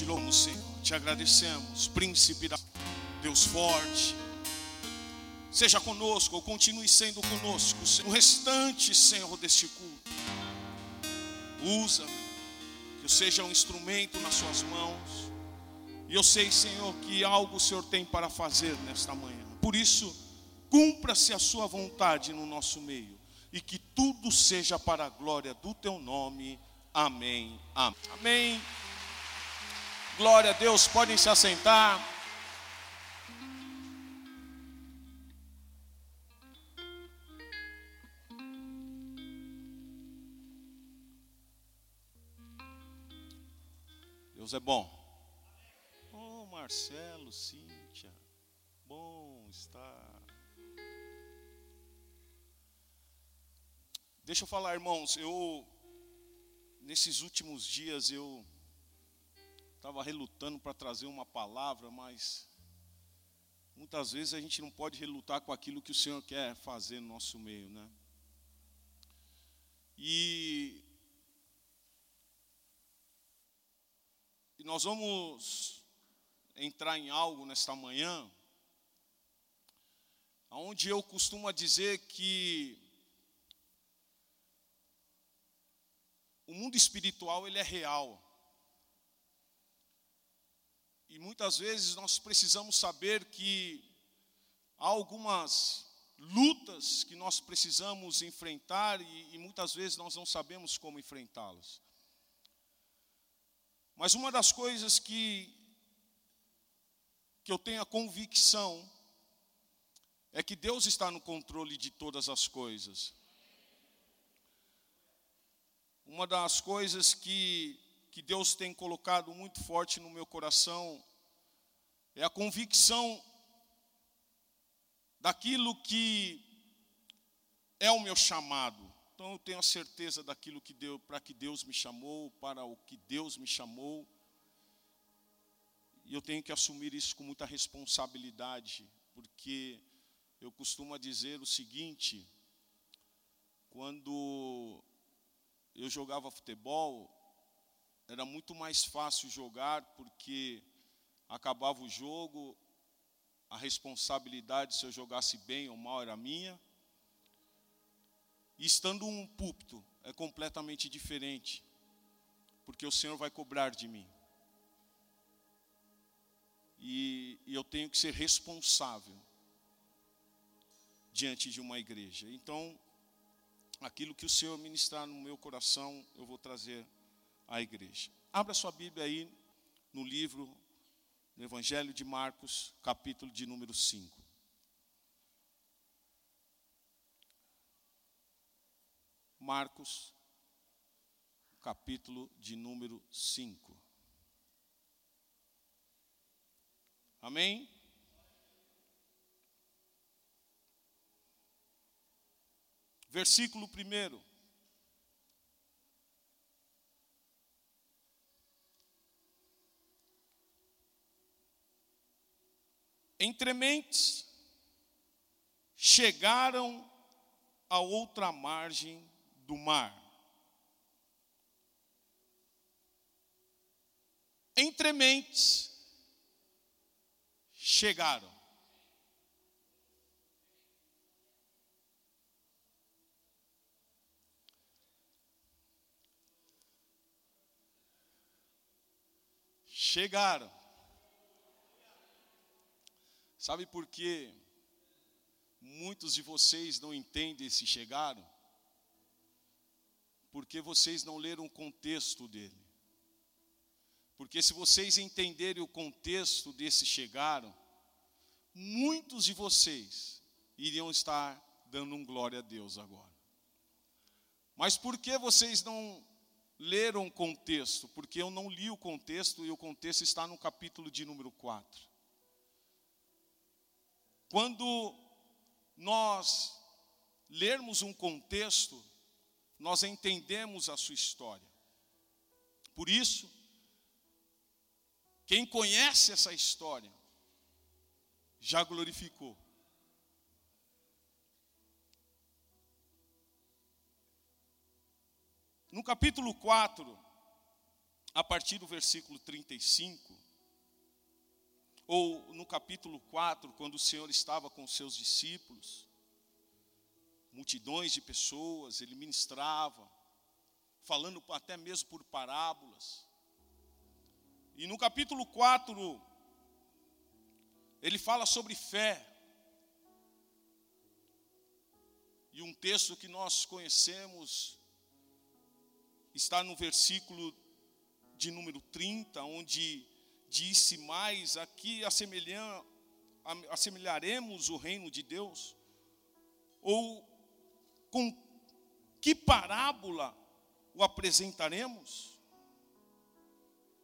te Senhor, te agradecemos, príncipe da Deus forte. Seja conosco, ou continue sendo conosco, o restante, Senhor, deste culto. Usa, que eu seja um instrumento nas Suas mãos. E eu sei, Senhor, que algo o Senhor tem para fazer nesta manhã. Por isso, cumpra-se a Sua vontade no nosso meio. E que tudo seja para a glória do Teu nome. Amém. Amém. Amém. Glória a Deus, podem se assentar. Deus é bom. Oh, Marcelo, Cíntia, bom estar. Deixa eu falar, irmãos, eu nesses últimos dias eu estava relutando para trazer uma palavra, mas muitas vezes a gente não pode relutar com aquilo que o Senhor quer fazer no nosso meio, né? E, e nós vamos entrar em algo nesta manhã, onde eu costumo dizer que o mundo espiritual ele é real. E muitas vezes nós precisamos saber que há algumas lutas que nós precisamos enfrentar e, e muitas vezes nós não sabemos como enfrentá-las. Mas uma das coisas que, que eu tenho a convicção é que Deus está no controle de todas as coisas. Uma das coisas que que Deus tem colocado muito forte no meu coração é a convicção daquilo que é o meu chamado. Então eu tenho a certeza daquilo que deu para que Deus me chamou, para o que Deus me chamou. E eu tenho que assumir isso com muita responsabilidade, porque eu costumo dizer o seguinte: quando eu jogava futebol, era muito mais fácil jogar porque acabava o jogo, a responsabilidade se eu jogasse bem ou mal era minha. E estando um púlpito é completamente diferente, porque o Senhor vai cobrar de mim. E, e eu tenho que ser responsável diante de uma igreja. Então, aquilo que o Senhor ministrar no meu coração, eu vou trazer à igreja. Abra sua Bíblia aí no livro do Evangelho de Marcos, capítulo de número 5. Marcos, capítulo de número 5. Amém? Versículo 1. Entre mentes, chegaram a outra margem do mar. Entre mentes, chegaram. Chegaram. Sabe por que muitos de vocês não entendem se chegaram? Porque vocês não leram o contexto dele. Porque se vocês entenderem o contexto desse chegaram, muitos de vocês iriam estar dando um glória a Deus agora. Mas por que vocês não leram o contexto? Porque eu não li o contexto e o contexto está no capítulo de número 4. Quando nós lermos um contexto, nós entendemos a sua história. Por isso, quem conhece essa história já glorificou. No capítulo 4, a partir do versículo 35, ou no capítulo 4, quando o Senhor estava com seus discípulos, multidões de pessoas, ele ministrava, falando até mesmo por parábolas. E no capítulo 4, ele fala sobre fé. E um texto que nós conhecemos está no versículo de número 30, onde disse mais: aqui assemelharemos o reino de Deus? Ou com que parábola o apresentaremos?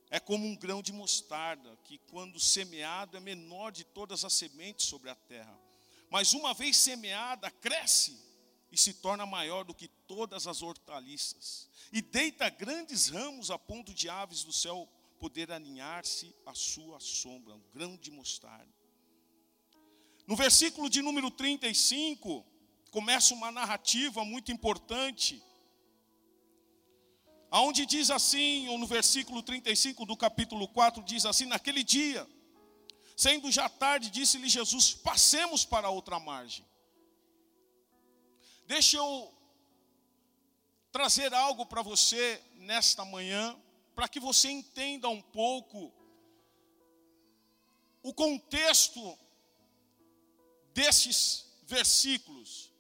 É como um grão de mostarda, que quando semeado é menor de todas as sementes sobre a terra. Mas uma vez semeada, cresce e se torna maior do que todas as hortaliças. E deita grandes ramos a ponto de aves do céu poder aninhar-se à sua sombra. Um grão de mostarda. No versículo de número 35, começa uma narrativa muito importante, aonde diz assim, ou no versículo 35 do capítulo 4 diz assim: Naquele dia, sendo já tarde, disse-lhe Jesus: Passemos para outra margem. Deixa eu trazer algo para você nesta manhã, para que você entenda um pouco o contexto desses versículos.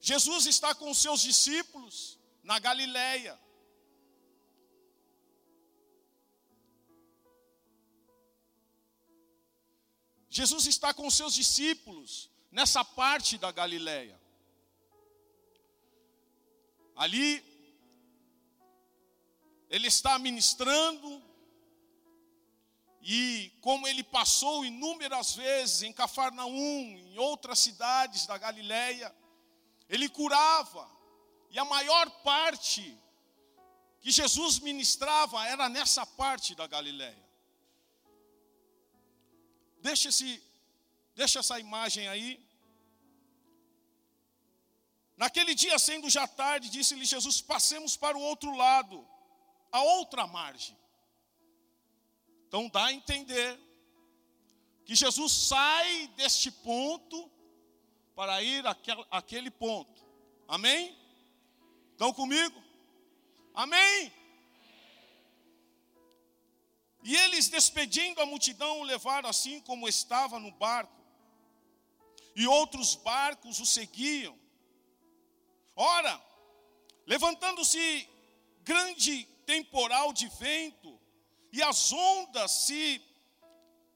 Jesus está com os seus discípulos na Galileia. Jesus está com os seus discípulos nessa parte da Galileia. Ali, ele está ministrando, e como ele passou inúmeras vezes em Cafarnaum, em outras cidades da Galileia, ele curava, e a maior parte que Jesus ministrava era nessa parte da Galileia. Deixa, esse, deixa essa imagem aí. Naquele dia, sendo já tarde, disse-lhe Jesus: Passemos para o outro lado, a outra margem. Então dá a entender que Jesus sai deste ponto para ir àquele ponto. Amém? Estão comigo? Amém? E eles, despedindo a multidão, o levaram assim como estava no barco. E outros barcos o seguiam. Ora, levantando-se grande temporal de vento, e as ondas se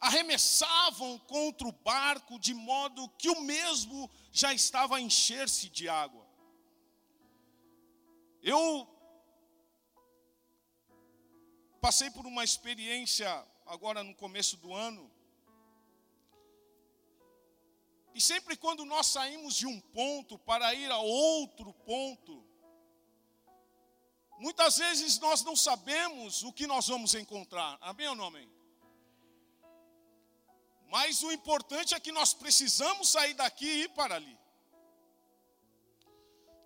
arremessavam contra o barco, de modo que o mesmo já estava a encher-se de água. Eu passei por uma experiência agora no começo do ano. E sempre quando nós saímos de um ponto para ir a outro ponto, muitas vezes nós não sabemos o que nós vamos encontrar. Amém ou não amém? Mas o importante é que nós precisamos sair daqui e ir para ali.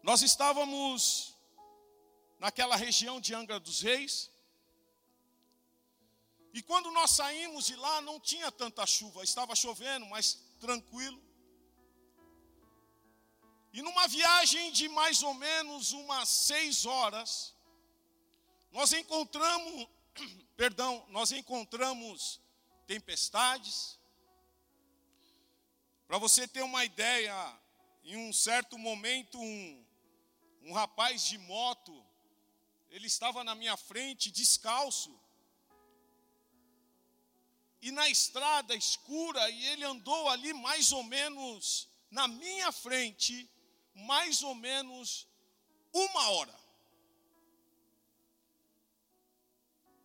Nós estávamos naquela região de Angra dos Reis. E quando nós saímos de lá, não tinha tanta chuva, estava chovendo, mas tranquilo. E numa viagem de mais ou menos umas seis horas, nós encontramos, perdão, nós encontramos tempestades, para você ter uma ideia, em um certo momento, um, um rapaz de moto, ele estava na minha frente, descalço, e na estrada escura, e ele andou ali mais ou menos na minha frente, mais ou menos uma hora.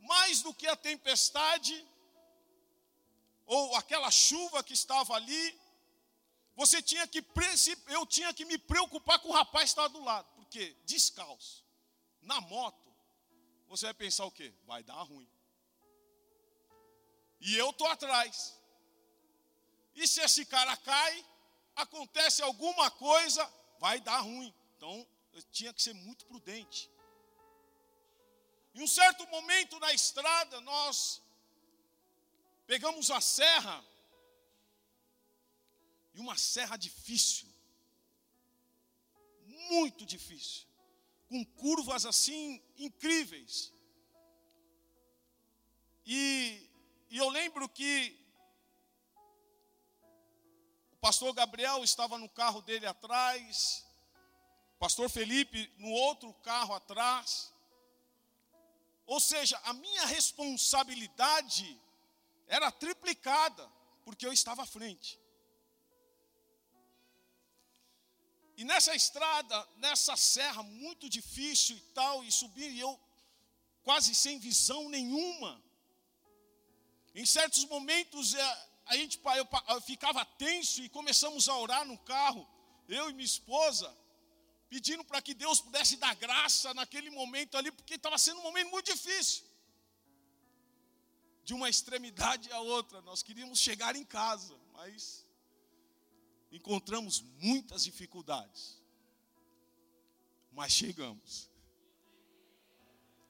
Mais do que a tempestade, ou aquela chuva que estava ali, você tinha que, eu tinha que me preocupar com o rapaz que estava do lado, porque descalço, na moto, você vai pensar o quê? Vai dar ruim. E eu estou atrás. E se esse cara cai, acontece alguma coisa, vai dar ruim. Então, eu tinha que ser muito prudente. Em um certo momento na estrada, nós pegamos a serra, e uma serra difícil, muito difícil, com curvas assim incríveis. E, e eu lembro que o pastor Gabriel estava no carro dele atrás, o pastor Felipe no outro carro atrás. Ou seja, a minha responsabilidade era triplicada, porque eu estava à frente. E nessa estrada, nessa serra muito difícil e tal, e subir, e eu quase sem visão nenhuma. Em certos momentos, é, a gente, eu, eu ficava tenso e começamos a orar no carro, eu e minha esposa, pedindo para que Deus pudesse dar graça naquele momento ali, porque estava sendo um momento muito difícil. De uma extremidade à outra, nós queríamos chegar em casa, mas encontramos muitas dificuldades, mas chegamos.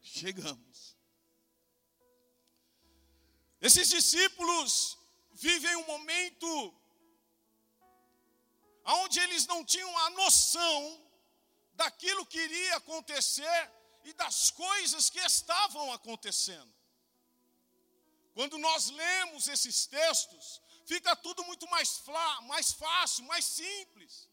Chegamos. Esses discípulos vivem um momento onde eles não tinham a noção daquilo que iria acontecer e das coisas que estavam acontecendo. Quando nós lemos esses textos, fica tudo muito mais, mais fácil, mais simples.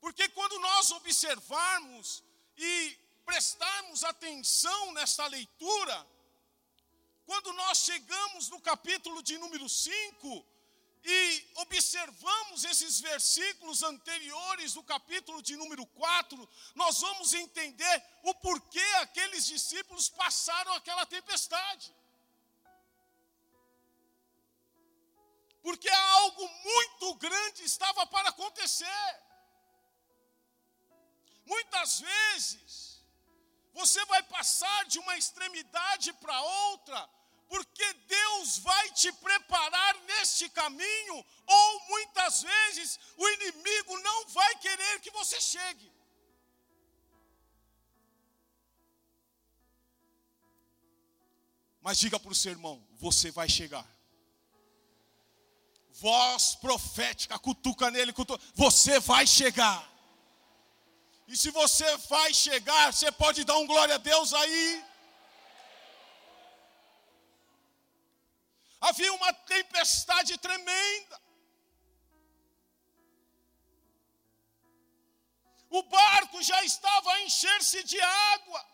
Porque quando nós observarmos e prestarmos atenção nessa leitura, quando nós chegamos no capítulo de número 5 e observamos esses versículos anteriores do capítulo de número 4, nós vamos entender o porquê aqueles discípulos passaram aquela tempestade. porque algo muito grande estava para acontecer. Muitas vezes, você vai passar de uma extremidade para outra, porque Deus vai te preparar neste caminho, ou muitas vezes o inimigo não vai querer que você chegue. Mas diga para o seu irmão: você vai chegar voz profética, cutuca nele, cutuca. Você vai chegar. E se você vai chegar, você pode dar um glória a Deus aí. Havia uma tempestade tremenda. O barco já estava a encher-se de água.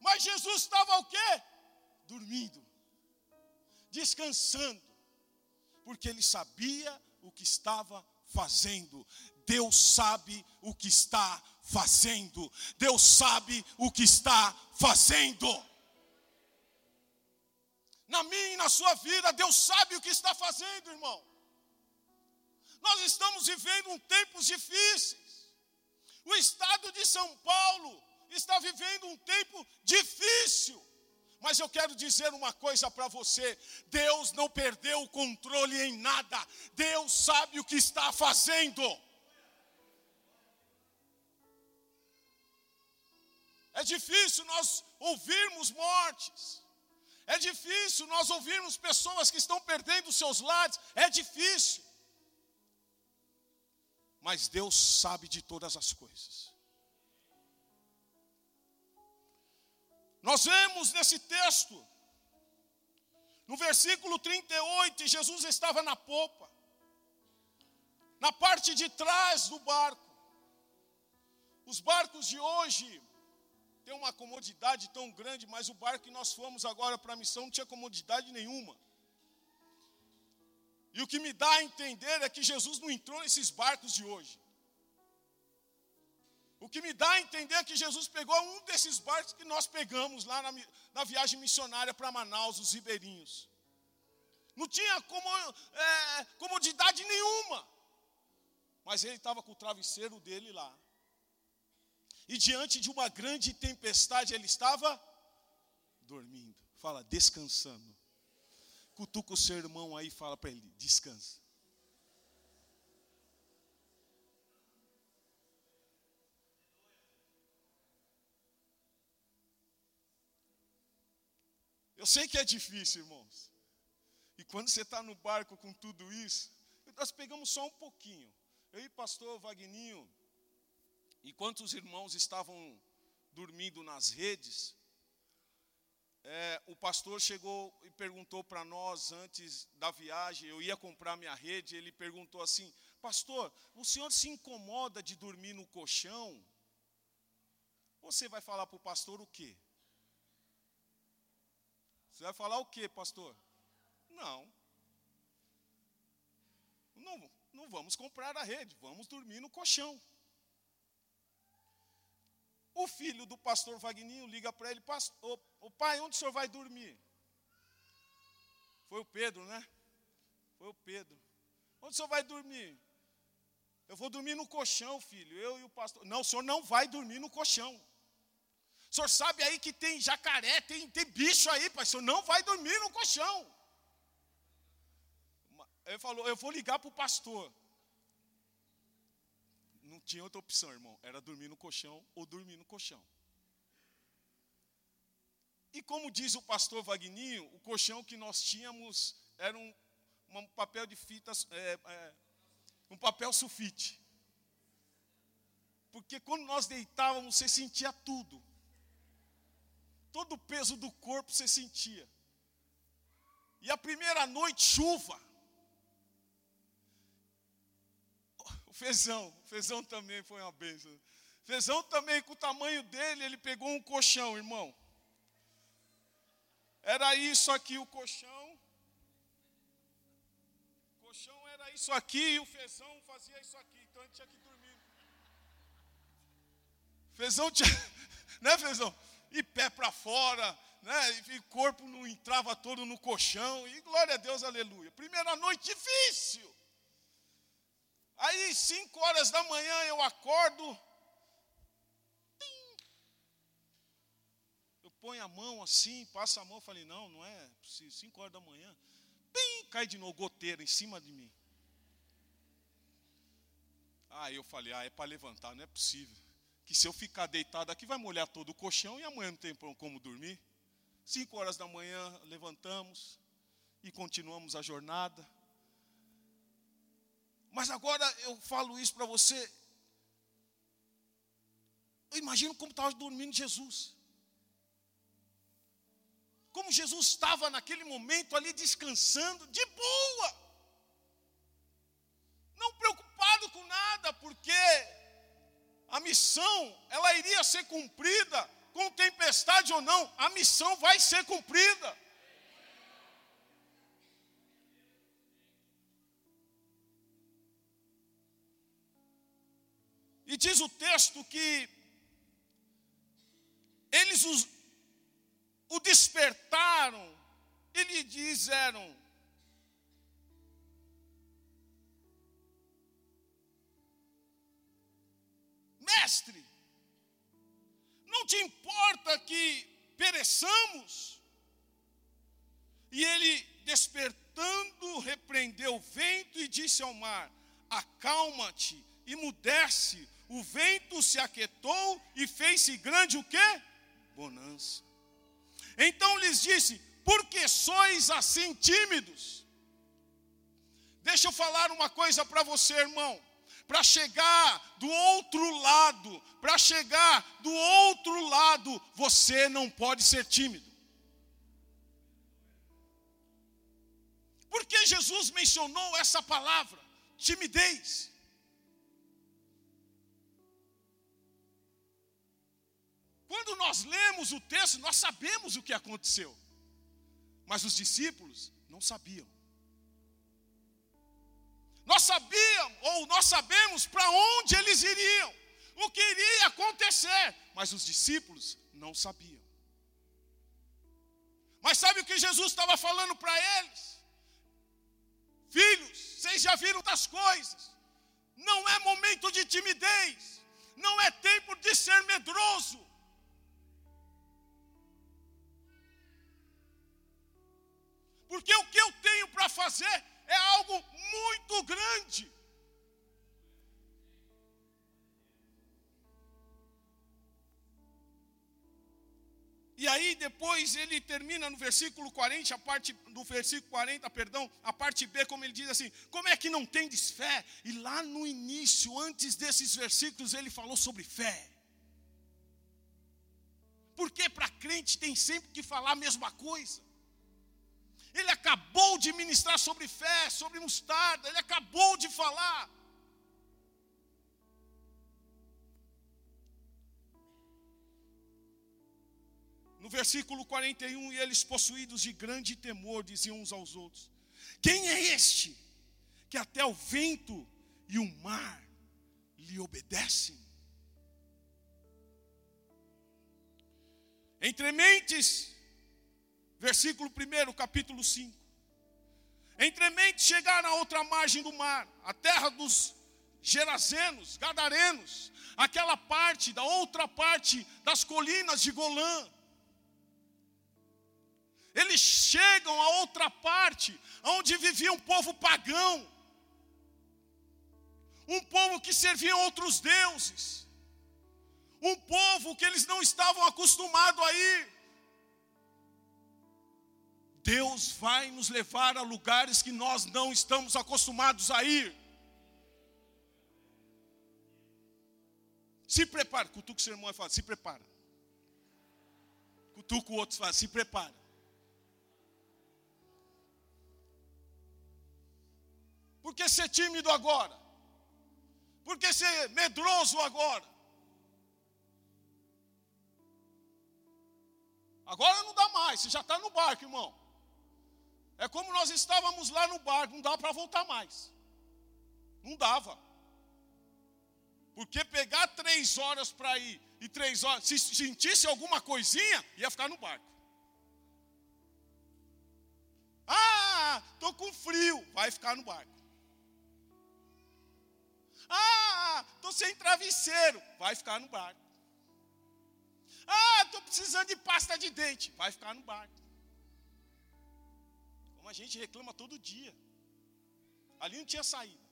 Mas Jesus estava o quê? Dormindo, descansando porque ele sabia o que estava fazendo. Deus sabe o que está fazendo. Deus sabe o que está fazendo. Na minha e na sua vida, Deus sabe o que está fazendo, irmão. Nós estamos vivendo um tempos difíceis. O estado de São Paulo está vivendo um tempo difícil. Mas eu quero dizer uma coisa para você: Deus não perdeu o controle em nada, Deus sabe o que está fazendo. É difícil nós ouvirmos mortes, é difícil nós ouvirmos pessoas que estão perdendo seus lares, é difícil. Mas Deus sabe de todas as coisas. Nós vemos nesse texto, no versículo 38, Jesus estava na popa, na parte de trás do barco. Os barcos de hoje têm uma comodidade tão grande, mas o barco que nós fomos agora para a missão não tinha comodidade nenhuma. E o que me dá a entender é que Jesus não entrou nesses barcos de hoje. O que me dá a entender que Jesus pegou um desses barcos que nós pegamos lá na, na viagem missionária para Manaus, os ribeirinhos. Não tinha como, é, comodidade nenhuma. Mas ele estava com o travesseiro dele lá. E diante de uma grande tempestade, ele estava dormindo. Fala, descansando. Cutuca o seu irmão aí e fala para ele: descansa. Eu sei que é difícil, irmãos. E quando você está no barco com tudo isso, nós pegamos só um pouquinho. Eu e pastor Vagninho, enquanto os irmãos estavam dormindo nas redes, é, o pastor chegou e perguntou para nós antes da viagem, eu ia comprar minha rede, ele perguntou assim: Pastor, o senhor se incomoda de dormir no colchão? Você vai falar para o pastor o quê? Você vai falar o quê, pastor? Não. Não, não vamos comprar a rede, vamos dormir no colchão. O filho do pastor Vagninho liga para ele, pastor, o pai, onde o senhor vai dormir? Foi o Pedro, né? Foi o Pedro. Onde o senhor vai dormir? Eu vou dormir no colchão, filho. Eu e o pastor. Não, o senhor não vai dormir no colchão. O senhor sabe aí que tem jacaré, tem, tem bicho aí, pai. O senhor não vai dormir no colchão. Ele falou, eu vou ligar para o pastor. Tinha outra opção, irmão. Era dormir no colchão ou dormir no colchão. E como diz o pastor Vagninho, o colchão que nós tínhamos era um, um papel de fitas, é, é, um papel sulfite. Porque quando nós deitávamos, você sentia tudo. Todo o peso do corpo você sentia. E a primeira noite, chuva. Fezão, Fezão também foi uma bênção. Fezão também, com o tamanho dele, ele pegou um colchão, irmão. Era isso aqui o colchão. O colchão era isso aqui e o fezão fazia isso aqui. Então ele tinha que dormir. Fezão tinha, né, fezão? E pé para fora, né? E corpo não entrava todo no colchão. E glória a Deus, aleluia. Primeira noite difícil. Aí, cinco horas da manhã, eu acordo. põe a mão assim, passa a mão, falei, não, não é 5 horas da manhã, cai de novo, goteira em cima de mim. Aí eu falei, ah, é para levantar, não é possível. Que se eu ficar deitado aqui, vai molhar todo o colchão e amanhã não tem como dormir. 5 horas da manhã, levantamos e continuamos a jornada. Mas agora eu falo isso para você. Eu imagino como estava dormindo Jesus como Jesus estava naquele momento ali descansando, de boa, não preocupado com nada, porque a missão, ela iria ser cumprida, com tempestade ou não, a missão vai ser cumprida. E diz o texto que eles os o despertaram e lhe disseram: Mestre, não te importa que pereçamos? E ele, despertando, repreendeu o vento e disse ao mar: Acalma-te e mudece. O vento se aquietou e fez-se grande o quê? Bonança. Então lhes disse: Por que sois assim tímidos? Deixa eu falar uma coisa para você, irmão. Para chegar do outro lado, para chegar do outro lado, você não pode ser tímido. Por que Jesus mencionou essa palavra? Timidez. Quando nós lemos o texto, nós sabemos o que aconteceu. Mas os discípulos não sabiam. Nós sabíamos, ou nós sabemos para onde eles iriam, o que iria acontecer, mas os discípulos não sabiam. Mas sabe o que Jesus estava falando para eles? Filhos, vocês já viram das coisas, não é momento de timidez, não é tempo de ser medroso, porque o que eu tenho para fazer é algo muito grande. E aí depois ele termina no versículo 40, a parte do versículo 40, perdão, a parte B, como ele diz assim: "Como é que não tendes fé?" E lá no início, antes desses versículos, ele falou sobre fé. Porque para crente tem sempre que falar a mesma coisa. Ele acabou de ministrar sobre fé, sobre mostarda, ele acabou de falar. No versículo 41, e eles possuídos de grande temor diziam uns aos outros: Quem é este que até o vento e o mar lhe obedecem? Entre mentes, versículo 1, capítulo 5. Entre mentes chegaram à outra margem do mar, a terra dos Gerazenos, Gadarenos, aquela parte, da outra parte das colinas de Golã. Eles chegam a outra parte, onde vivia um povo pagão, um povo que servia outros deuses, um povo que eles não estavam acostumados a ir. Deus vai nos levar a lugares que nós não estamos acostumados a ir. Se prepara, cutuca o seu irmão e fala, se prepara. Cutuca o outro e fala, se prepara. Por que ser tímido agora? Por que ser medroso agora? Agora não dá mais, você já está no barco, irmão. É como nós estávamos lá no barco, não dá para voltar mais. Não dava. Porque pegar três horas para ir e três horas, se sentisse alguma coisinha, ia ficar no barco. Ah, estou com frio, vai ficar no barco. Ah, estou sem travesseiro. Vai ficar no barco. Ah, estou precisando de pasta de dente. Vai ficar no barco. Como a gente reclama todo dia. Ali não tinha saída.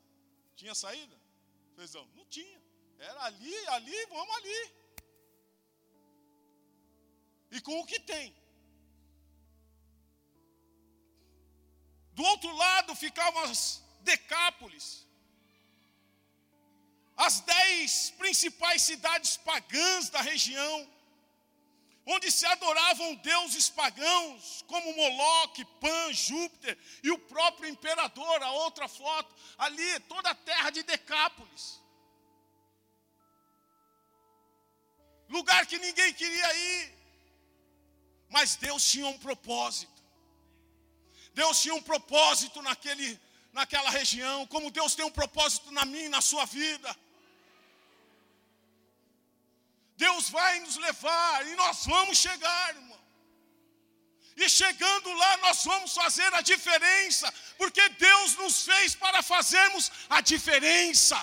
Tinha saída? Fezão? Não tinha. Era ali, ali, vamos ali. E com o que tem. Do outro lado ficavam as decápolis as dez principais cidades pagãs da região, onde se adoravam deuses pagãos, como Moloque, Pan, Júpiter e o próprio imperador, a outra foto, ali, toda a terra de Decápolis. Lugar que ninguém queria ir, mas Deus tinha um propósito. Deus tinha um propósito naquele, naquela região, como Deus tem um propósito na minha e na sua vida. Deus vai nos levar e nós vamos chegar, irmão. E chegando lá, nós vamos fazer a diferença, porque Deus nos fez para fazermos a diferença.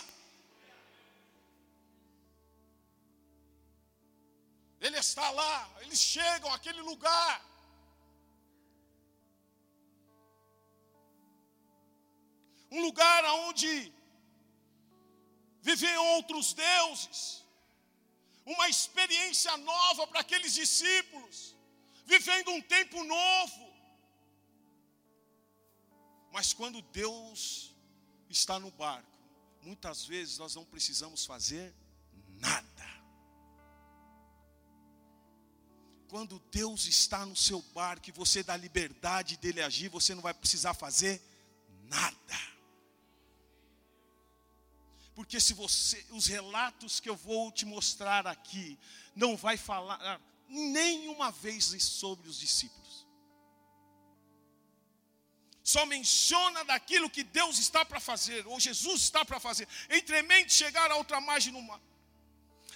Ele está lá, eles chegam àquele lugar. Um lugar onde viviam outros deuses uma experiência nova para aqueles discípulos, vivendo um tempo novo. Mas quando Deus está no barco, muitas vezes nós não precisamos fazer nada. Quando Deus está no seu barco e você dá liberdade dele agir, você não vai precisar fazer nada. Porque se você, os relatos que eu vou te mostrar aqui, não vai falar nenhuma vez sobre os discípulos. Só menciona daquilo que Deus está para fazer, ou Jesus está para fazer. Entremente chegar a outra margem no mar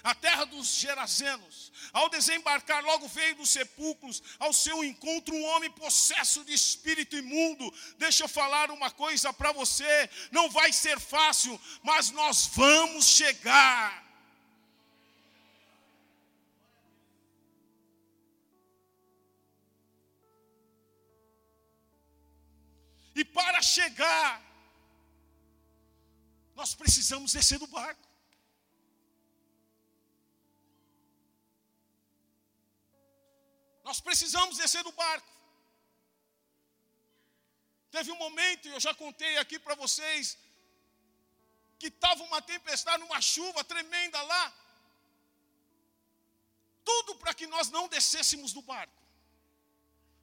a terra dos Gerazenos. Ao desembarcar, logo veio dos sepulcros ao seu encontro um homem possesso de espírito imundo. Deixa eu falar uma coisa para você: não vai ser fácil, mas nós vamos chegar. E para chegar, nós precisamos descer do barco. Nós precisamos descer do barco. Teve um momento, eu já contei aqui para vocês, que estava uma tempestade, uma chuva tremenda lá. Tudo para que nós não descêssemos do barco.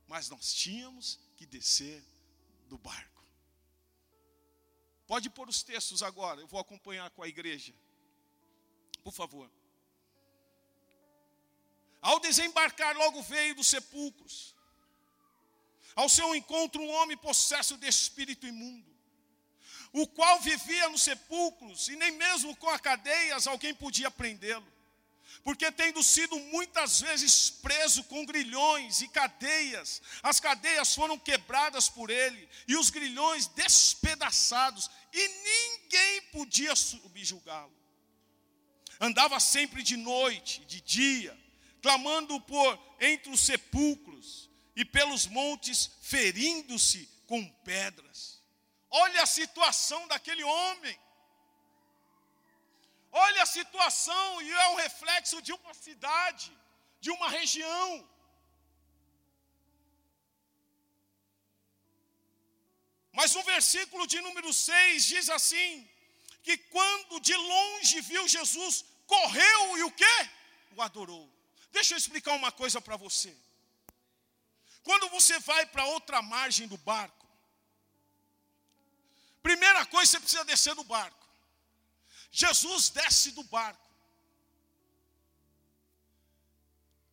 Mas nós tínhamos que descer do barco. Pode pôr os textos agora, eu vou acompanhar com a igreja. Por favor. Ao desembarcar, logo veio dos sepulcros. Ao seu encontro, um homem possesso de espírito imundo, o qual vivia nos sepulcros, e nem mesmo com a cadeias alguém podia prendê-lo porque tendo sido muitas vezes preso com grilhões e cadeias, as cadeias foram quebradas por ele e os grilhões despedaçados, e ninguém podia subjugá-lo. Andava sempre de noite, de dia, clamando por entre os sepulcros e pelos montes, ferindo-se com pedras. Olha a situação daquele homem. Olha a situação e é um reflexo de uma cidade, de uma região. Mas o versículo de número 6 diz assim: que quando de longe viu Jesus, correu e o que? O adorou. Deixa eu explicar uma coisa para você. Quando você vai para outra margem do barco, primeira coisa você precisa descer do barco. Jesus desce do barco.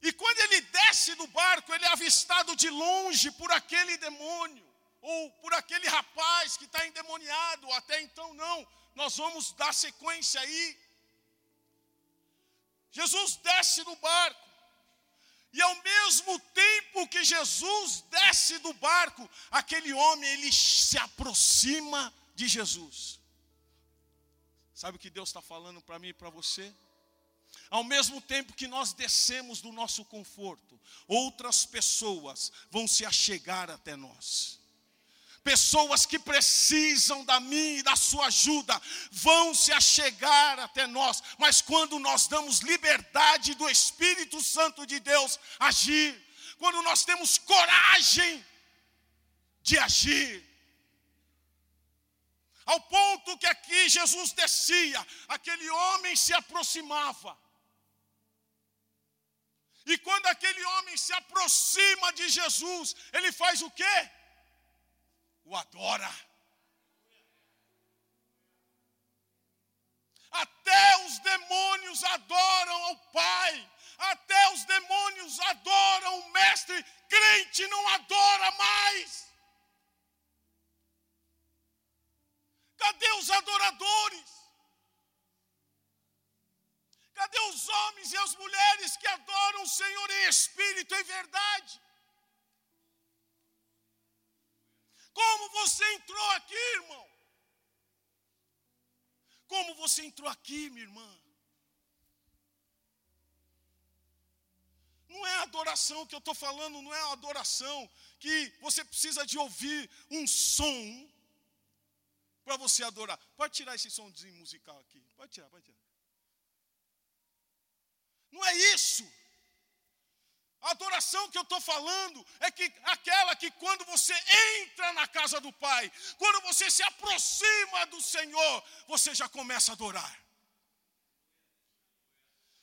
E quando ele desce do barco, ele é avistado de longe por aquele demônio, ou por aquele rapaz que está endemoniado, até então não, nós vamos dar sequência aí. Jesus desce do barco, e ao mesmo tempo que Jesus desce do barco, aquele homem ele se aproxima de Jesus. Sabe o que Deus está falando para mim e para você? Ao mesmo tempo que nós descemos do nosso conforto, outras pessoas vão se achegar até nós. Pessoas que precisam da minha e da sua ajuda vão se achegar até nós, mas quando nós damos liberdade do Espírito Santo de Deus agir, quando nós temos coragem de agir, ao ponto que aqui Jesus descia, aquele homem se aproximava. E quando aquele homem se aproxima de Jesus, ele faz o quê? O adora. Até os demônios adoram ao Pai. Até os demônios adoram o Mestre. Crente não adora mais. Cadê os adoradores? Cadê os homens e as mulheres que adoram o Senhor em espírito e verdade? Como você entrou aqui, irmão? Como você entrou aqui, minha irmã? Não é adoração que eu estou falando, não é adoração que você precisa de ouvir um som para você adorar. Pode tirar esse somzinho musical aqui. Pode tirar, pode tirar. Não é isso. A adoração que eu estou falando é que aquela que quando você entra na casa do Pai, quando você se aproxima do Senhor, você já começa a adorar.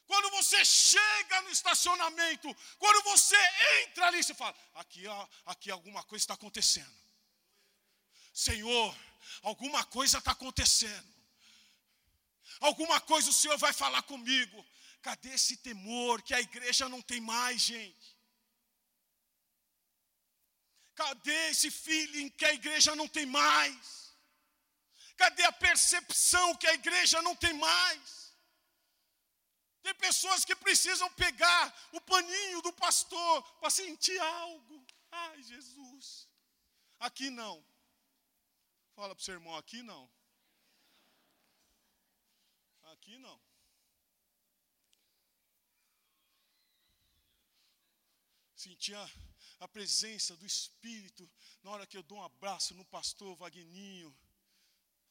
Quando você chega no estacionamento, quando você entra ali, você fala: aqui, aqui alguma coisa está acontecendo. Senhor, alguma coisa está acontecendo. Alguma coisa o Senhor vai falar comigo. Cadê esse temor que a igreja não tem mais, gente? Cadê esse feeling que a igreja não tem mais? Cadê a percepção que a igreja não tem mais? Tem pessoas que precisam pegar o paninho do pastor para sentir algo. Ai, Jesus. Aqui não. Fala para o seu irmão, aqui não. Aqui não. Sentir a, a presença do Espírito na hora que eu dou um abraço no pastor Vagninho.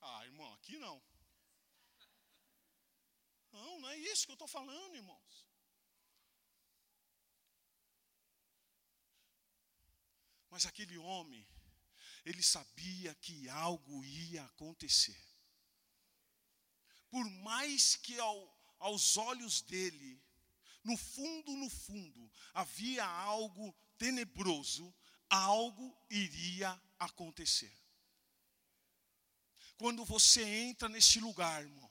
Ah, irmão, aqui não. Não, não é isso que eu estou falando, irmãos. Mas aquele homem, ele sabia que algo ia acontecer. Por mais que ao, aos olhos dele, no fundo, no fundo, havia algo tenebroso, algo iria acontecer. Quando você entra neste lugar, irmão,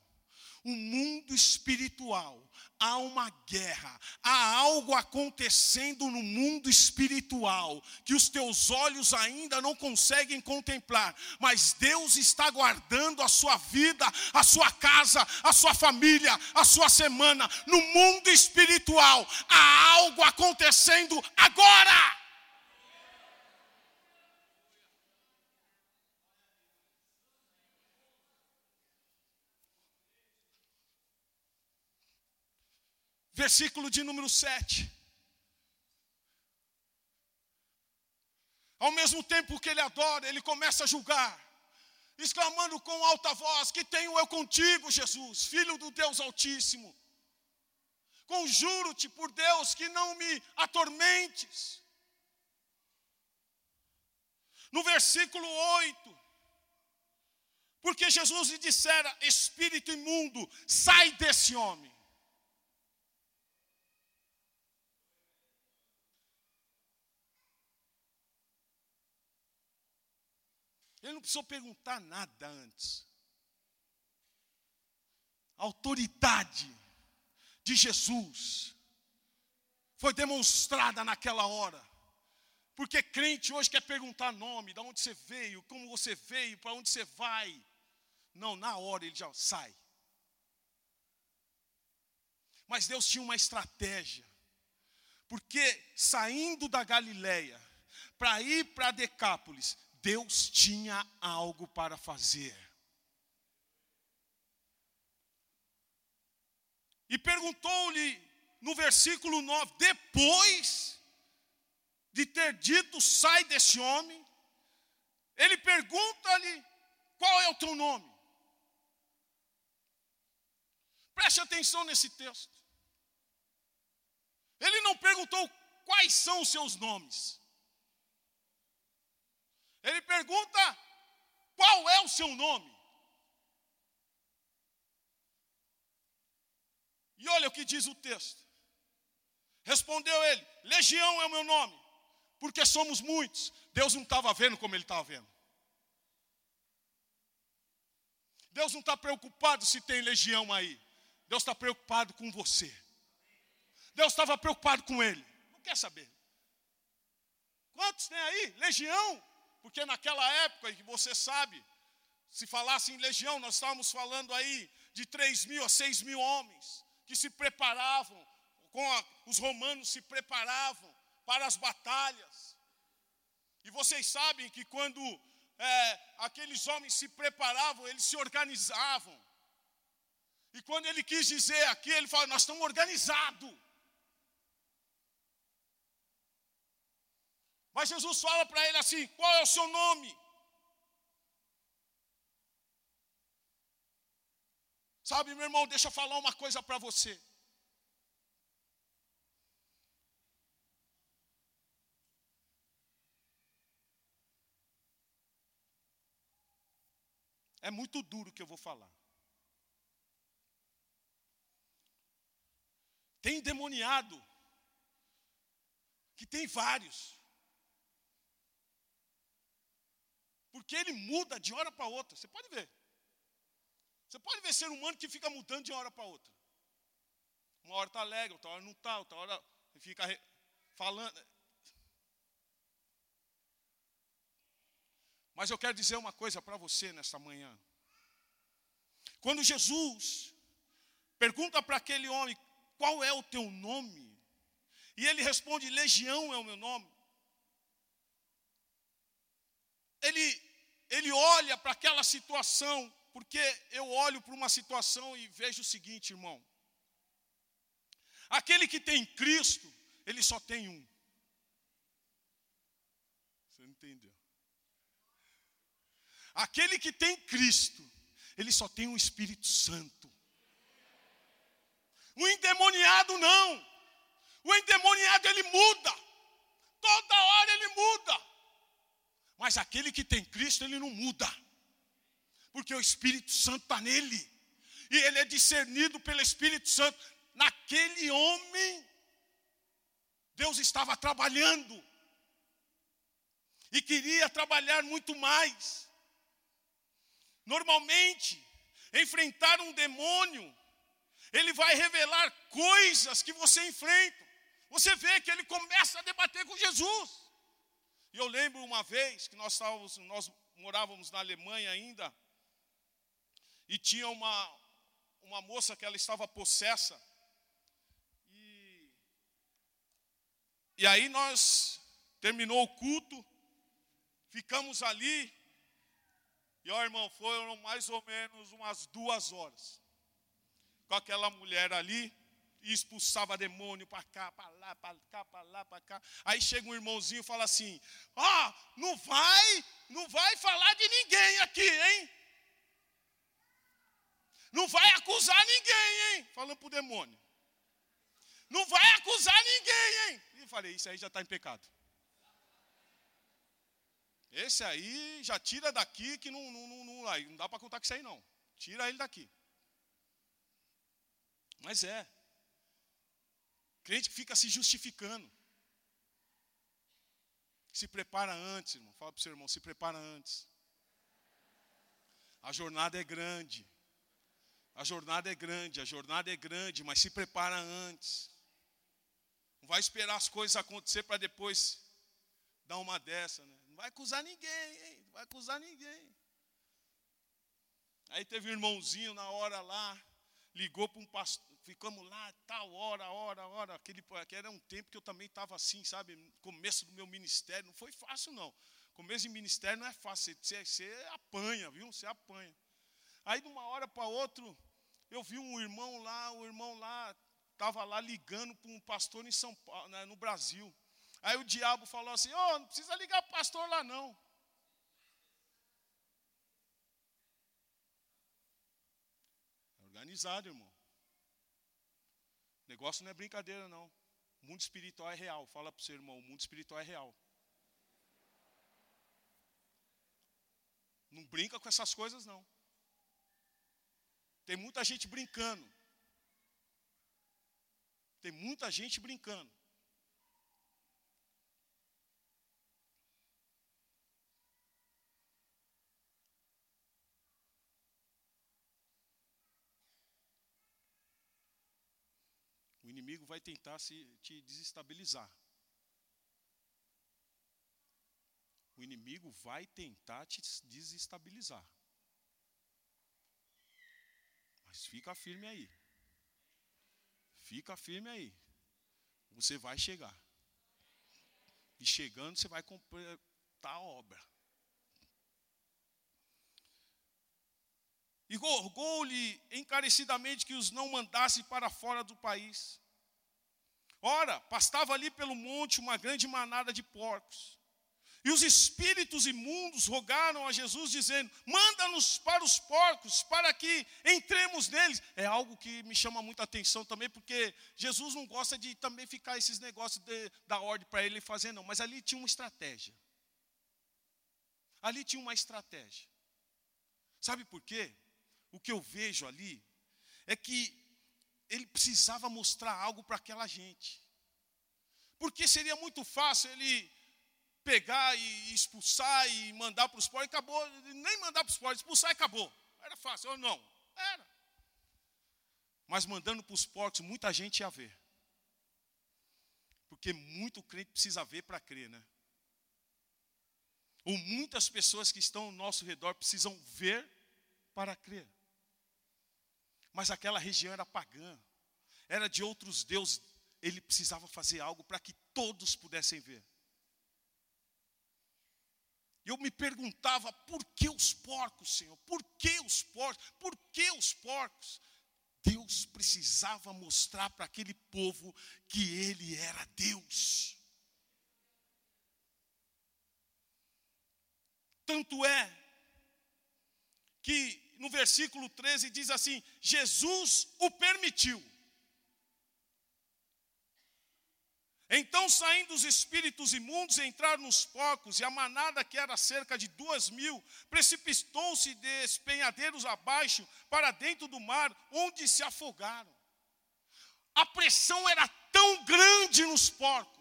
o mundo espiritual, há uma guerra, há algo acontecendo no mundo espiritual que os teus olhos ainda não conseguem contemplar, mas Deus está guardando a sua vida, a sua casa, a sua família, a sua semana. No mundo espiritual, há algo acontecendo agora. Versículo de número 7. Ao mesmo tempo que ele adora, ele começa a julgar, exclamando com alta voz: Que tenho eu contigo, Jesus, filho do Deus Altíssimo. Conjuro-te por Deus que não me atormentes. No versículo 8, porque Jesus lhe dissera: Espírito imundo, sai desse homem. Ele não precisou perguntar nada antes. A autoridade de Jesus foi demonstrada naquela hora. Porque crente hoje quer perguntar nome, de onde você veio, como você veio, para onde você vai. Não, na hora ele já sai. Mas Deus tinha uma estratégia. Porque saindo da Galileia para ir para Decápolis, Deus tinha algo para fazer. E perguntou-lhe no versículo 9: depois de ter dito, sai desse homem, ele pergunta-lhe: qual é o teu nome? Preste atenção nesse texto. Ele não perguntou quais são os seus nomes. Ele pergunta: qual é o seu nome? E olha o que diz o texto. Respondeu ele: Legião é o meu nome, porque somos muitos. Deus não estava vendo como ele estava vendo. Deus não está preocupado se tem legião aí. Deus está preocupado com você. Deus estava preocupado com ele. Não quer saber. Quantos tem aí? Legião? Porque naquela época, que você sabe, se falasse em legião, nós estávamos falando aí de 3 mil a 6 mil homens que se preparavam, a, os romanos se preparavam para as batalhas. E vocês sabem que quando é, aqueles homens se preparavam, eles se organizavam. E quando ele quis dizer aqui, ele falou: Nós estamos organizados. Mas Jesus fala para ele assim: qual é o seu nome? Sabe, meu irmão, deixa eu falar uma coisa para você. É muito duro o que eu vou falar. Tem demoniado, que tem vários. Porque ele muda de hora para outra. Você pode ver. Você pode ver ser humano que fica mudando de hora para outra. Uma hora está alegre, outra hora não está, outra hora fica falando. Mas eu quero dizer uma coisa para você nesta manhã. Quando Jesus pergunta para aquele homem qual é o teu nome, e ele responde: Legião é o meu nome. Ele ele olha para aquela situação, porque eu olho para uma situação e vejo o seguinte, irmão. Aquele que tem Cristo, ele só tem um. Você não entendeu? Aquele que tem Cristo, ele só tem um Espírito Santo. O endemoniado não. O endemoniado ele muda. Toda hora ele muda. Mas aquele que tem Cristo, ele não muda. Porque o Espírito Santo está nele. E ele é discernido pelo Espírito Santo. Naquele homem, Deus estava trabalhando. E queria trabalhar muito mais. Normalmente, enfrentar um demônio, ele vai revelar coisas que você enfrenta. Você vê que ele começa a debater com Jesus. E eu lembro uma vez que nós estávamos, nós morávamos na Alemanha ainda, e tinha uma, uma moça que ela estava possessa. E, e aí nós terminou o culto, ficamos ali, e ó irmão, foram mais ou menos umas duas horas com aquela mulher ali e expulsava demônio para cá, para lá, para cá, para lá, para cá. Aí chega um irmãozinho e fala assim: Ó, oh, não vai, não vai falar de ninguém aqui, hein? Não vai acusar ninguém, hein? Falando para o demônio. Não vai acusar ninguém, hein? E falei: Isso aí já está em pecado. Esse aí já tira daqui que não, não, não, não, não dá para contar com isso aí não. Tira ele daqui. Mas é. Crente que fica se justificando. Se prepara antes, irmão. Fala para o seu irmão, se prepara antes. A jornada é grande. A jornada é grande, a jornada é grande, mas se prepara antes. Não vai esperar as coisas acontecer para depois dar uma dessa, né? Não vai acusar ninguém, hein? Não vai acusar ninguém. Aí teve um irmãozinho na hora lá, ligou para um pastor, ficamos lá, tal, hora, hora, hora. Aquele, era um tempo que eu também estava assim, sabe? Começo do meu ministério, não foi fácil, não. Começo de ministério não é fácil, você, você apanha, viu? Você apanha. Aí, de uma hora para outra, eu vi um irmão lá, o irmão lá, estava lá ligando para um pastor em São Paulo, né, no Brasil. Aí o diabo falou assim: Ô, oh, não precisa ligar para o pastor lá, não. Organizado, irmão. Negócio não é brincadeira, não. O mundo espiritual é real. Fala para o seu irmão, o mundo espiritual é real. Não brinca com essas coisas, não. Tem muita gente brincando. Tem muita gente brincando. Inimigo vai tentar se, te desestabilizar. O inimigo vai tentar te desestabilizar. Mas fica firme aí. Fica firme aí. Você vai chegar. E chegando, você vai completar a obra. E rogou-lhe encarecidamente que os não mandasse para fora do país. Ora, pastava ali pelo monte uma grande manada de porcos. E os espíritos imundos rogaram a Jesus, dizendo: Manda-nos para os porcos, para que entremos neles. É algo que me chama muita atenção também, porque Jesus não gosta de também ficar esses negócios de, da ordem para ele fazer, não. Mas ali tinha uma estratégia. Ali tinha uma estratégia. Sabe por quê? o que eu vejo ali é que ele precisava mostrar algo para aquela gente. Porque seria muito fácil ele pegar e expulsar e mandar para os porcos, acabou, nem mandar para os porcos, expulsar e acabou. Era fácil, ou não? Era. Mas mandando para os porcos, muita gente ia ver. Porque muito crente precisa ver para crer, né? Ou muitas pessoas que estão ao nosso redor precisam ver para crer. Mas aquela região era pagã, era de outros deuses. Ele precisava fazer algo para que todos pudessem ver. Eu me perguntava por que os porcos, Senhor? Por que os porcos? Por que os porcos? Deus precisava mostrar para aquele povo que ele era Deus. Tanto é que no versículo 13 diz assim: Jesus o permitiu. Então, saindo os espíritos imundos, entraram nos porcos, e a manada, que era cerca de duas mil, precipitou-se de espenhadeiros abaixo para dentro do mar, onde se afogaram. A pressão era tão grande nos porcos.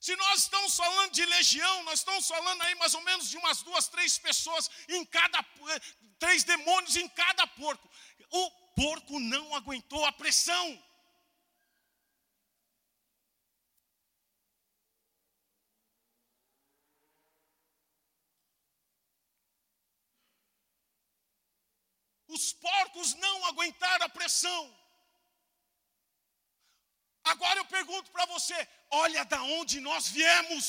Se nós estamos falando de legião, nós estamos falando aí mais ou menos de umas duas, três pessoas em cada, três demônios em cada porco. O porco não aguentou a pressão. Os porcos não aguentaram a pressão. Agora eu pergunto para você: olha da onde nós viemos.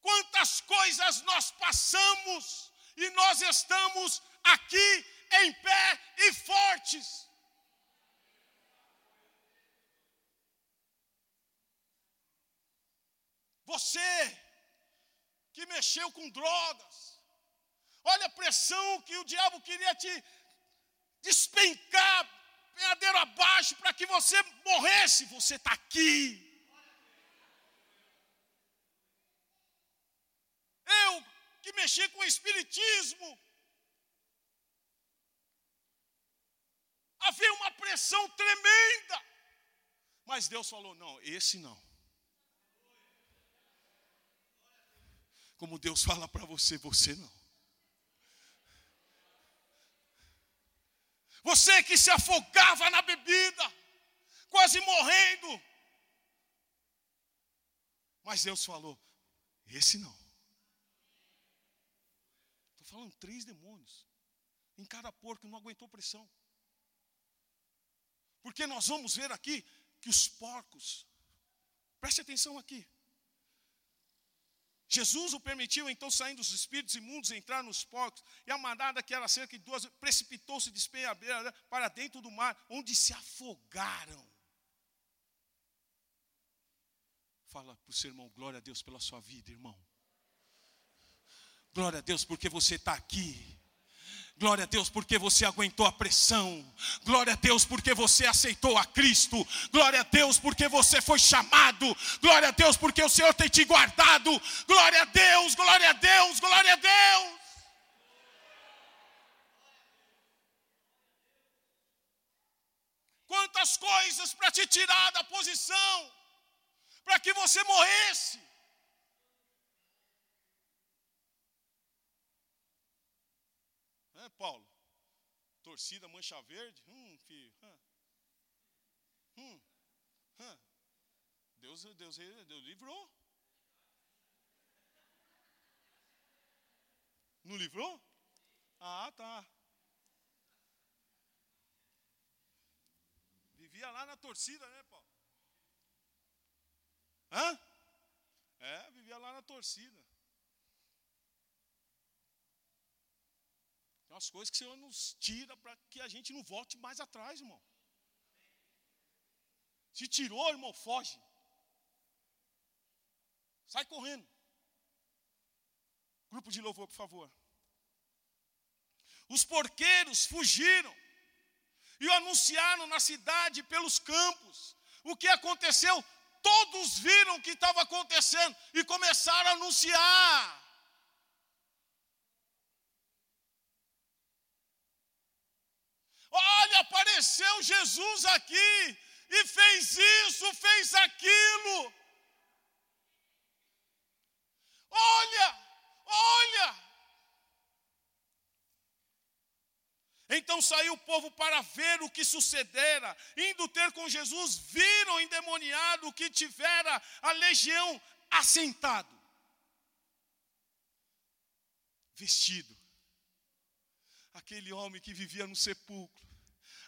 Quantas coisas nós passamos e nós estamos aqui em pé e fortes. Você que mexeu com drogas, Olha a pressão que o diabo queria te despencar, peadeiro abaixo, para que você morresse. Você está aqui. Eu que mexi com o Espiritismo. Havia uma pressão tremenda. Mas Deus falou: não, esse não. Como Deus fala para você, você não. Você que se afogava na bebida, quase morrendo. Mas Deus falou: esse não. Estou falando três demônios. Em cada porco não aguentou pressão. Porque nós vamos ver aqui que os porcos, preste atenção aqui, Jesus o permitiu, então, saindo os espíritos imundos, entrar nos porcos, e a manada, que era cerca de duas, precipitou-se de beira para dentro do mar, onde se afogaram. Fala para o seu irmão, glória a Deus pela sua vida, irmão. Glória a Deus porque você está aqui. Glória a Deus porque você aguentou a pressão. Glória a Deus porque você aceitou a Cristo. Glória a Deus porque você foi chamado. Glória a Deus porque o Senhor tem te guardado. Glória a Deus, glória a Deus, glória a Deus. Quantas coisas para te tirar da posição, para que você morresse. Paulo? Torcida mancha verde? Hum, filho. Hum, hum. Deus, Deus, Deus livrou. Não livrou? Ah, tá. Vivia lá na torcida, né, Paulo? Hã? É, vivia lá na torcida. Umas coisas que o Senhor nos tira para que a gente não volte mais atrás, irmão. Se tirou, irmão, foge. Sai correndo. Grupo de louvor, por favor. Os porqueiros fugiram e o anunciaram na cidade pelos campos. O que aconteceu? Todos viram o que estava acontecendo e começaram a anunciar. Olha, apareceu Jesus aqui e fez isso, fez aquilo. Olha, olha. Então saiu o povo para ver o que sucedera. Indo ter com Jesus, viram endemoniado que tivera a legião assentado, vestido aquele homem que vivia no sepulcro,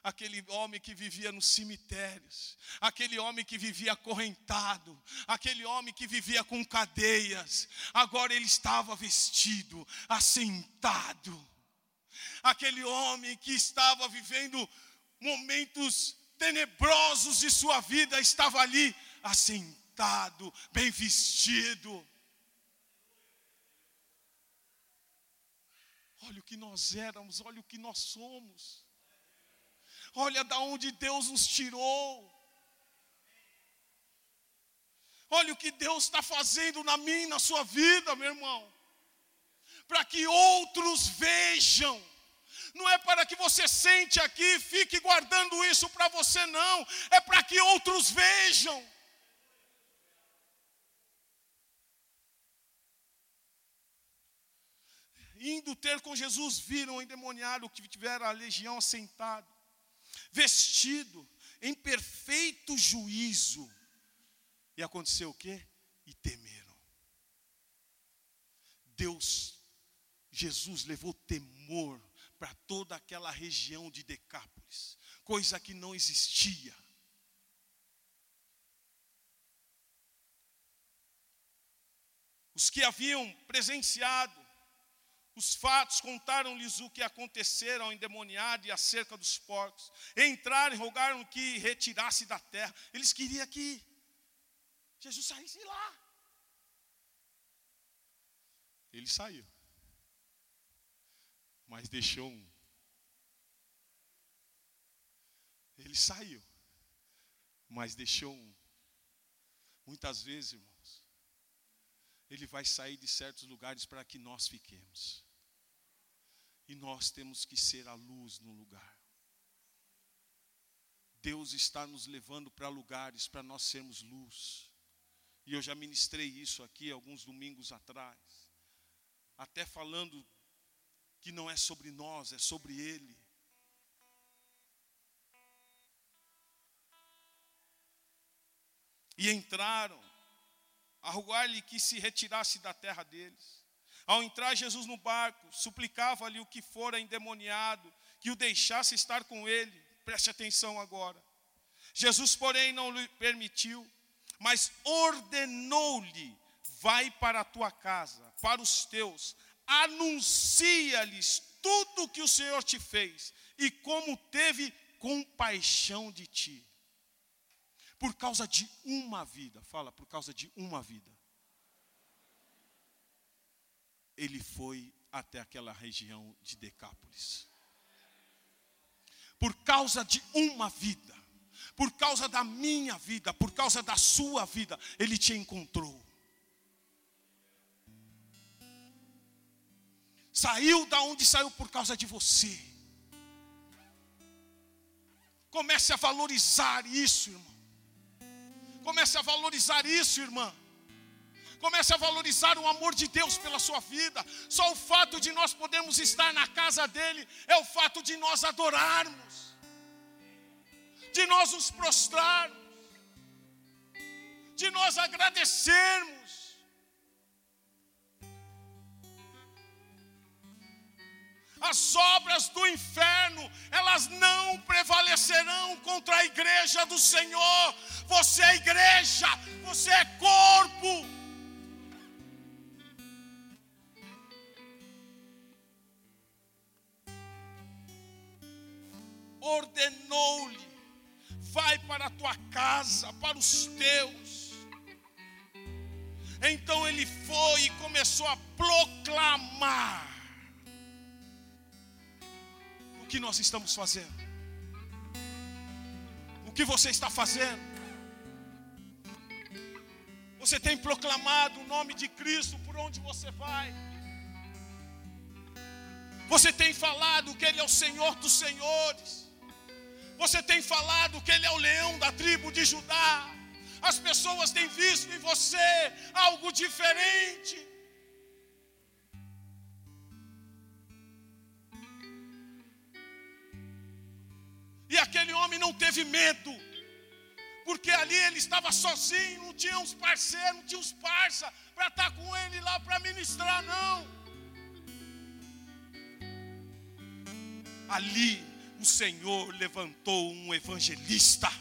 aquele homem que vivia nos cemitérios, aquele homem que vivia acorrentado, aquele homem que vivia com cadeias, agora ele estava vestido, assentado. Aquele homem que estava vivendo momentos tenebrosos de sua vida estava ali assentado, bem vestido. Olha o que nós éramos, olha o que nós somos. Olha da onde Deus nos tirou. Olha o que Deus está fazendo na minha, na sua vida, meu irmão. Para que outros vejam. Não é para que você sente aqui fique guardando isso para você, não. É para que outros vejam. Indo ter com Jesus, viram o endemoniado que tivera a legião assentado, vestido em perfeito juízo e aconteceu o quê? E temeram. Deus, Jesus levou temor para toda aquela região de Decápolis, coisa que não existia. Os que haviam presenciado os fatos contaram-lhes o que acontecera ao endemoniado e acerca dos porcos. Entraram e rogaram que retirasse da terra. Eles queriam que Jesus saísse de lá. Ele saiu. Mas deixou um. Ele saiu. Mas deixou um. Muitas vezes, irmãos, ele vai sair de certos lugares para que nós fiquemos. E nós temos que ser a luz no lugar. Deus está nos levando para lugares para nós sermos luz. E eu já ministrei isso aqui alguns domingos atrás. Até falando que não é sobre nós, é sobre Ele. E entraram a rogar-lhe que se retirasse da terra deles. Ao entrar Jesus no barco, suplicava-lhe o que fora endemoniado, que o deixasse estar com ele. Preste atenção agora. Jesus, porém, não lhe permitiu mas ordenou-lhe: vai para a tua casa, para os teus, anuncia-lhes tudo o que o Senhor te fez e como teve compaixão de ti. Por causa de uma vida, fala, por causa de uma vida. Ele foi até aquela região de Decápolis. Por causa de uma vida por causa da minha vida, por causa da sua vida, Ele te encontrou. Saiu da onde saiu por causa de você. Comece a valorizar isso, irmão. Comece a valorizar isso, irmã. Comece a valorizar o amor de Deus pela sua vida. Só o fato de nós podermos estar na casa dele é o fato de nós adorarmos de nós nos prostrarmos, de nós agradecermos. As obras do inferno, elas não prevalecerão contra a igreja do Senhor. Você é igreja, você é corpo. Ordenou-lhe vai para a tua casa, para os teus. Então ele foi e começou a proclamar o que nós estamos fazendo. O que você está fazendo? Você tem proclamado o nome de Cristo por onde você vai. Você tem falado que Ele é o Senhor dos Senhores. Você tem falado que Ele é o leão da tribo de Judá. As pessoas têm visto em você algo diferente. E aquele homem não teve medo, porque ali ele estava sozinho, não tinha uns parceiros, não tinha uns parça para estar com ele lá para ministrar, não. Ali o Senhor levantou um evangelista.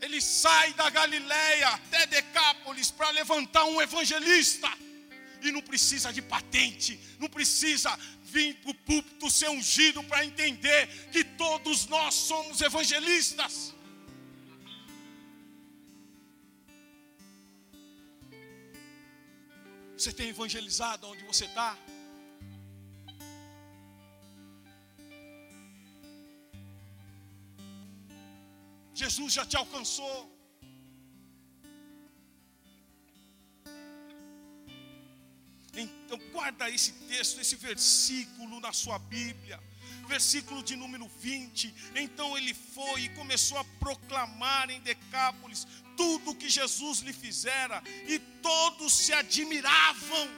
Ele sai da Galileia até Decápolis para levantar um evangelista. E não precisa de patente, não precisa vir para o púlpito ser ungido para entender que todos nós somos evangelistas. Você tem evangelizado onde você está? Jesus já te alcançou. Então, guarda esse texto, esse versículo na sua Bíblia. Versículo de número 20. Então ele foi e começou a proclamar em Decápolis tudo o que Jesus lhe fizera, e todos se admiravam.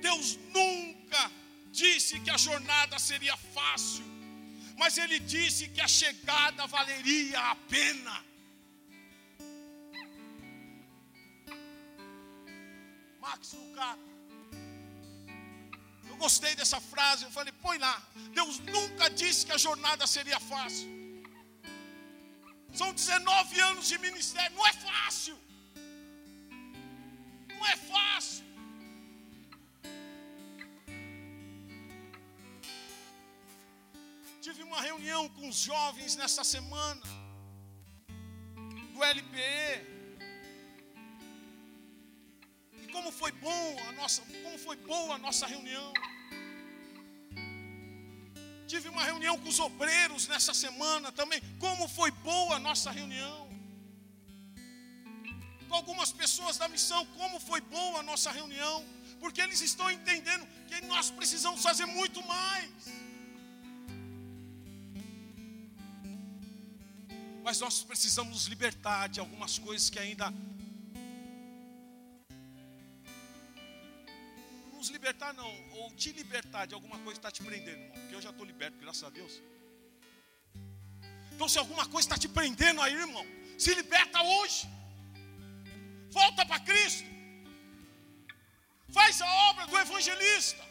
Deus nunca disse que a jornada seria fácil, mas Ele disse que a chegada valeria a pena. Max Lucado. Eu gostei dessa frase, eu falei, põe lá. Deus nunca disse que a jornada seria fácil. São 19 anos de ministério, não é fácil. Não é fácil. Tive uma reunião com os jovens nessa semana do LPE. Nossa, como foi boa a nossa reunião. Tive uma reunião com os obreiros nessa semana também. Como foi boa a nossa reunião. Com algumas pessoas da missão, como foi boa a nossa reunião. Porque eles estão entendendo que nós precisamos fazer muito mais. Mas nós precisamos nos libertar de algumas coisas que ainda libertar, não, ou te libertar de alguma coisa que está te prendendo, irmão. Porque eu já estou liberto, graças a Deus. Então, se alguma coisa está te prendendo aí, irmão, se liberta hoje. Volta para Cristo. Faz a obra do evangelista.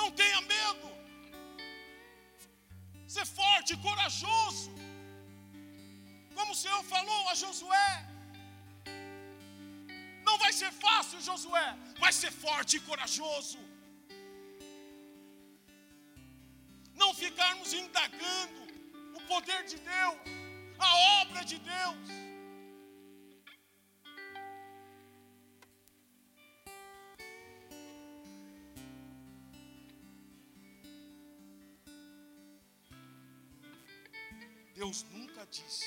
Não tenha medo. Ser forte, corajoso. Como o Senhor falou a Josué. Não vai ser fácil, Josué, vai ser forte e corajoso. Não ficarmos indagando o poder de Deus, a obra de Deus. Deus nunca disse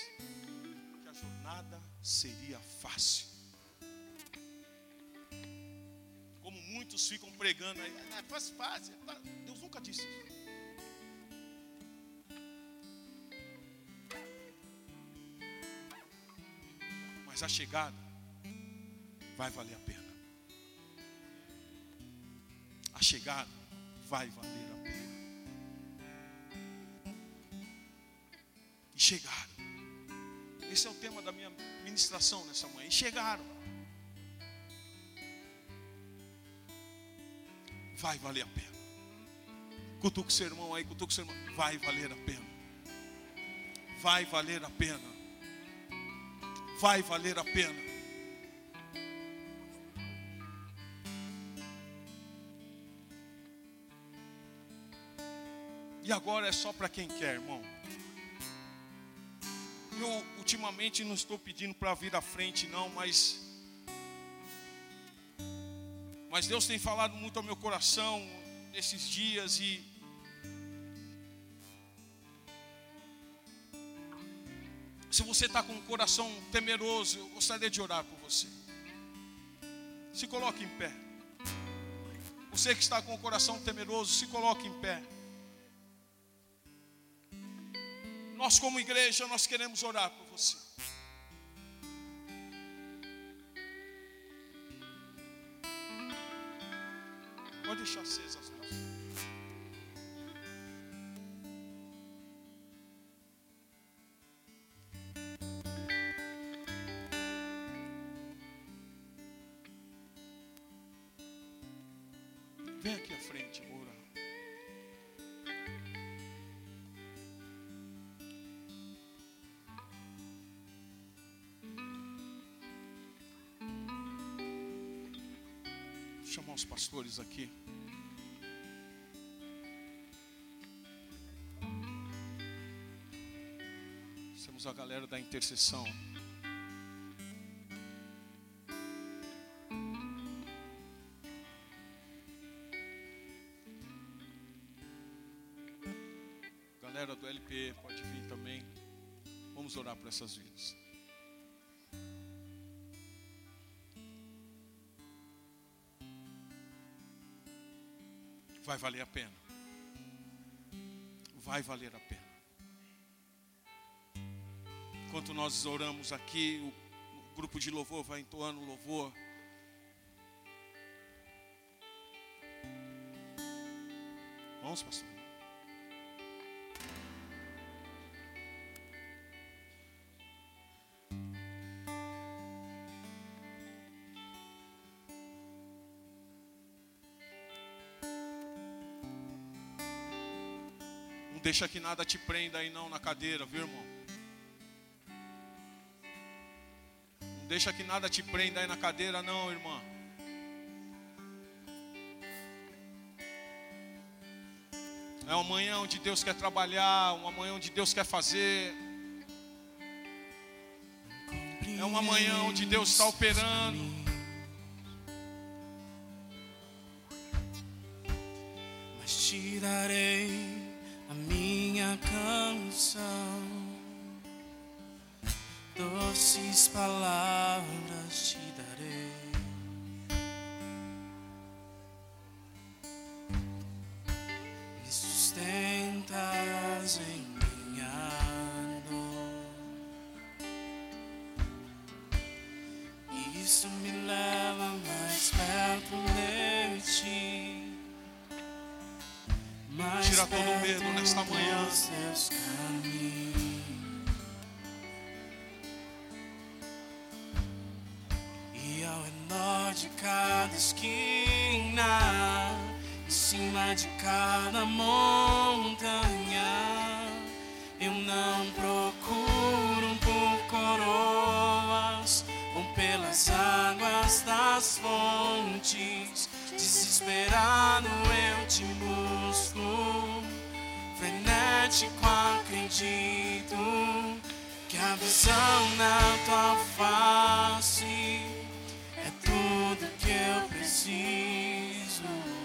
que a jornada seria fácil. Muitos ficam pregando aí, é faz fácil. Deus nunca disse isso. Mas a chegada vai valer a pena. A chegada vai valer a pena. E chegaram. Esse é o tema da minha ministração nessa manhã. E chegaram. Vai valer a pena. Cutuca o seu irmão aí, cutuca o seu irmão. Vai valer a pena. Vai valer a pena. Vai valer a pena. E agora é só para quem quer, irmão. Eu ultimamente não estou pedindo para vir à frente, não, mas mas Deus tem falado muito ao meu coração esses dias e Se você está com o coração temeroso, eu gostaria de orar por você. Se coloque em pé. Você que está com o coração temeroso, se coloque em pé. Nós, como igreja, nós queremos orar por você. Pode deixar acesas. Vem aqui à frente, Moura. chamar os pastores aqui. a galera da intercessão. Galera do LP, pode vir também. Vamos orar por essas vidas. Vai valer a pena. Vai valer a pena. Enquanto nós oramos aqui, o grupo de louvor vai entoando louvor. Vamos, pastor. Não deixa que nada te prenda aí não na cadeira, viu, irmão? Deixa que nada te prenda aí na cadeira não, irmã. É uma manhã onde Deus quer trabalhar, uma manhã onde Deus quer fazer. É uma manhã onde Deus está operando. Mas te darei a minha canção, doces palavras te darei. Montanha, eu não procuro por coroas ou pelas águas das fontes. Desesperado eu te busco, frenético acredito que a visão na tua face é tudo que eu preciso.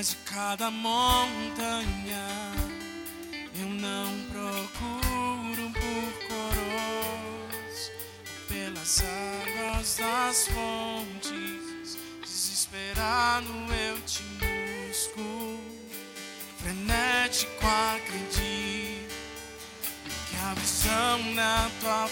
Cima de cada montanha, eu não procuro por coroas, pelas águas das fontes, desesperado eu te busco, frenético acredito que a visão na tua